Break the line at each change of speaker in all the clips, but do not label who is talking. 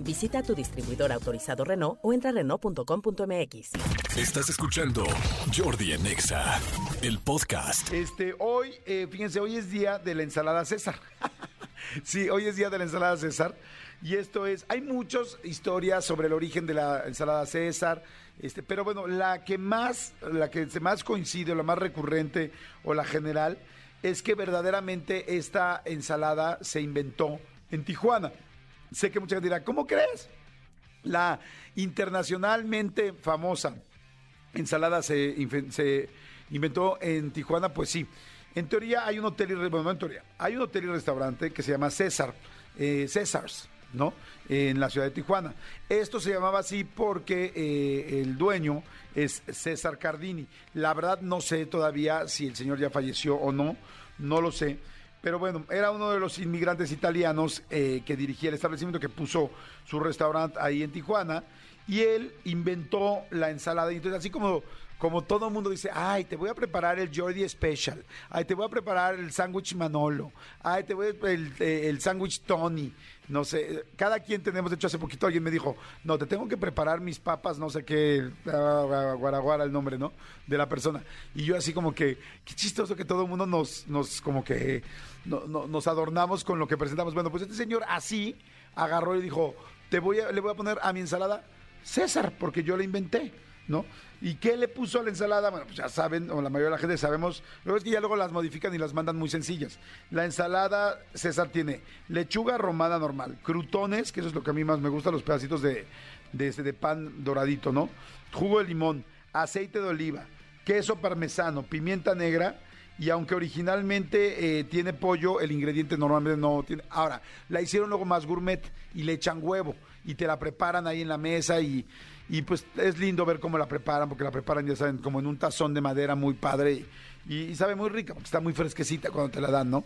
Visita tu distribuidor autorizado Renault o entra a Renault.com.mx.
Estás escuchando Jordi en Exa, el podcast.
Este, hoy, eh, fíjense, hoy es día de la ensalada César. sí, hoy es día de la ensalada César. Y esto es, hay muchas historias sobre el origen de la ensalada César, este, pero bueno, la que más, la que más coincide, o la más recurrente, o la general, es que verdaderamente esta ensalada se inventó en Tijuana. Sé que mucha gente dirá, ¿cómo crees? La internacionalmente famosa ensalada se, inventó en Tijuana, pues sí. En teoría hay un hotel y hay un hotel y restaurante que se llama César, eh, Césars, ¿no? en la ciudad de Tijuana. Esto se llamaba así porque eh, el dueño es César Cardini. La verdad no sé todavía si el señor ya falleció o no, no lo sé pero bueno, era uno de los inmigrantes italianos eh, que dirigía el establecimiento que puso su restaurante ahí en Tijuana y él inventó la ensalada. Y entonces, así como, como todo el mundo dice, ay, te voy a preparar el Jordi Special, ay, te voy a preparar el sándwich Manolo, ay, te voy a el, eh, el sándwich Tony, no sé, cada quien tenemos, de hecho hace poquito alguien me dijo, no, te tengo que preparar mis papas, no sé qué, guaraguara el nombre, ¿no? De la persona. Y yo así como que, qué chistoso que todo el mundo nos, nos como que, nos adornamos con lo que presentamos. Bueno, pues este señor así agarró y dijo, te voy a, le voy a poner a mi ensalada César, porque yo la inventé, ¿no? ¿Y qué le puso a la ensalada? Bueno, pues ya saben, o la mayoría de la gente sabemos, luego es que ya luego las modifican y las mandan muy sencillas. La ensalada César tiene lechuga romana normal, crutones, que eso es lo que a mí más me gusta, los pedacitos de, de, de pan doradito, ¿no? Jugo de limón, aceite de oliva, queso parmesano, pimienta negra, y aunque originalmente eh, tiene pollo, el ingrediente normalmente no tiene. Ahora, la hicieron luego más gourmet y le echan huevo y te la preparan ahí en la mesa y, y pues es lindo ver cómo la preparan, porque la preparan, ya saben, como en un tazón de madera muy padre y, sabe muy rica, porque está muy fresquecita cuando te la dan, ¿no?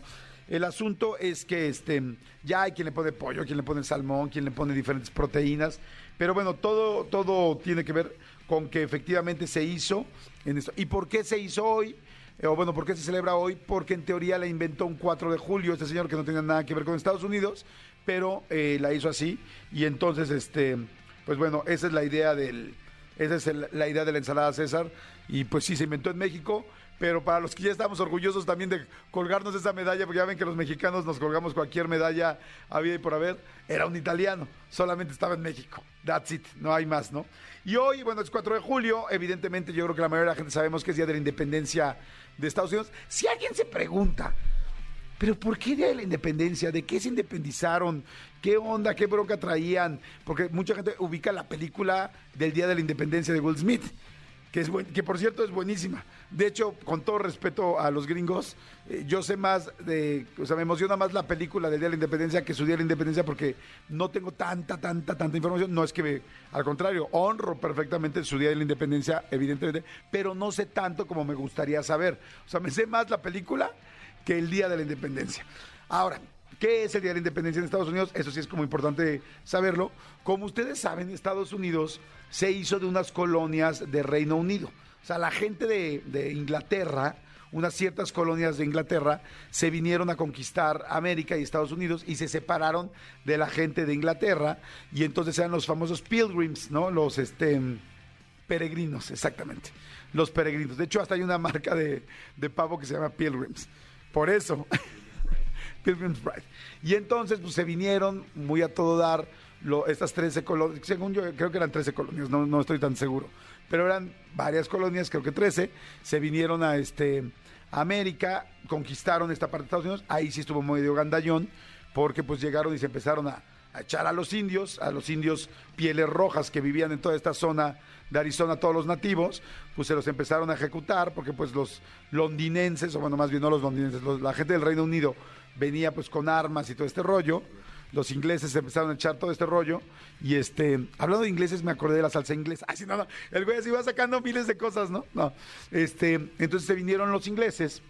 El asunto es que este, ya hay quien le pone pollo, quien le pone salmón, quien le pone diferentes proteínas, pero bueno, todo, todo tiene que ver con que efectivamente se hizo en esto. ¿Y por qué se hizo hoy? Eh, o bueno, ¿por qué se celebra hoy? Porque en teoría la inventó un 4 de julio este señor que no tenía nada que ver con Estados Unidos, pero eh, la hizo así y entonces este pues bueno esa es la idea del esa es la idea de la ensalada César y pues sí se inventó en México pero para los que ya estamos orgullosos también de colgarnos esa medalla, porque ya ven que los mexicanos nos colgamos cualquier medalla había y por haber, era un italiano, solamente estaba en México. That's it, no hay más, ¿no? Y hoy, bueno, es 4 de julio, evidentemente yo creo que la mayoría de la gente sabemos que es Día de la Independencia de Estados Unidos. Si alguien se pregunta, pero ¿por qué Día de la Independencia? ¿De qué se independizaron? ¿Qué onda? ¿Qué bronca traían? Porque mucha gente ubica la película del Día de la Independencia de Will Smith, que, es que por cierto es buenísima. De hecho, con todo respeto a los gringos, eh, yo sé más de, o sea, me emociona más la película del Día de la Independencia que su Día de la Independencia porque no tengo tanta, tanta, tanta información. No es que, al contrario, honro perfectamente su Día de la Independencia, evidentemente, pero no sé tanto como me gustaría saber. O sea, me sé más la película que el Día de la Independencia. Ahora, ¿qué es el Día de la Independencia en Estados Unidos? Eso sí es como importante saberlo. Como ustedes saben, Estados Unidos se hizo de unas colonias de Reino Unido. O sea, la gente de, Inglaterra, unas ciertas colonias de Inglaterra, se vinieron a conquistar América y Estados Unidos y se separaron de la gente de Inglaterra y entonces eran los famosos pilgrims, ¿no? Los este peregrinos, exactamente. Los peregrinos. De hecho, hasta hay una marca de, de pavo que se llama Pilgrims. Por eso, Pilgrim's Bride. Y entonces pues, se vinieron muy a todo dar estas 13 colonias, según yo creo que eran 13 colonias, no, no estoy tan seguro, pero eran varias colonias, creo que 13, se vinieron a este América, conquistaron esta parte de Estados Unidos, ahí sí estuvo medio gandallón, porque pues llegaron y se empezaron a, a echar a los indios, a los indios pieles rojas que vivían en toda esta zona de Arizona todos los nativos, pues se los empezaron a ejecutar porque pues los londinenses, o bueno, más bien no los londinenses, la gente del Reino Unido venía pues con armas y todo este rollo. los ingleses empezaron a echar todo este rollo. Y este, hablando de ingleses, me acordé de la salsa inglesa. Ay, sí, no, no, el güey así va sacando miles de cosas, ¿no? No. Este, entonces se vinieron los ingleses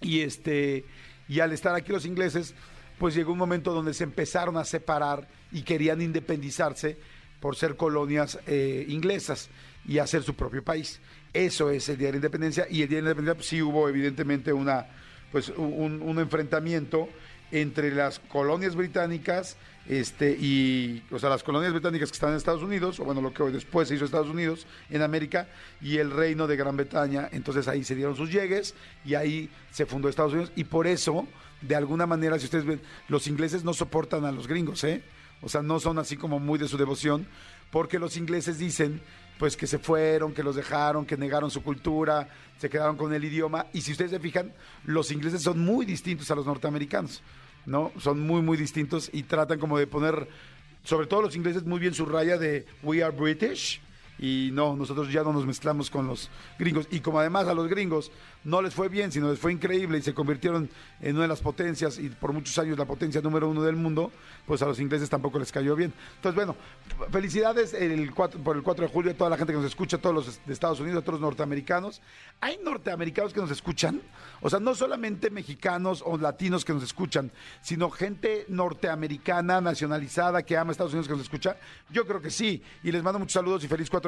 y este, y al estar aquí los ingleses, pues llegó un momento donde se empezaron a separar y querían independizarse por ser colonias eh, inglesas y hacer su propio país. Eso es el Día de la Independencia y el Día de la Independencia pues, sí hubo evidentemente una, pues, un, un enfrentamiento entre las colonias británicas este, y, o sea, las colonias británicas que están en Estados Unidos, o bueno, lo que después se hizo Estados Unidos, en América, y el reino de Gran Bretaña, entonces ahí se dieron sus llegues y ahí se fundó Estados Unidos, y por eso, de alguna manera, si ustedes ven, los ingleses no soportan a los gringos, ¿eh? O sea, no son así como muy de su devoción, porque los ingleses dicen pues que se fueron, que los dejaron, que negaron su cultura, se quedaron con el idioma. Y si ustedes se fijan, los ingleses son muy distintos a los norteamericanos, ¿no? Son muy, muy distintos y tratan como de poner, sobre todo los ingleses, muy bien su raya de We are British. Y no, nosotros ya no nos mezclamos con los gringos. Y como además a los gringos no les fue bien, sino les fue increíble y se convirtieron en una de las potencias y por muchos años la potencia número uno del mundo, pues a los ingleses tampoco les cayó bien. Entonces, bueno, felicidades el 4, por el 4 de julio a toda la gente que nos escucha, todos los de Estados Unidos, a todos los norteamericanos. Hay norteamericanos que nos escuchan, o sea, no solamente mexicanos o latinos que nos escuchan, sino gente norteamericana, nacionalizada, que ama Estados Unidos que nos escucha. Yo creo que sí. Y les mando muchos saludos y feliz 4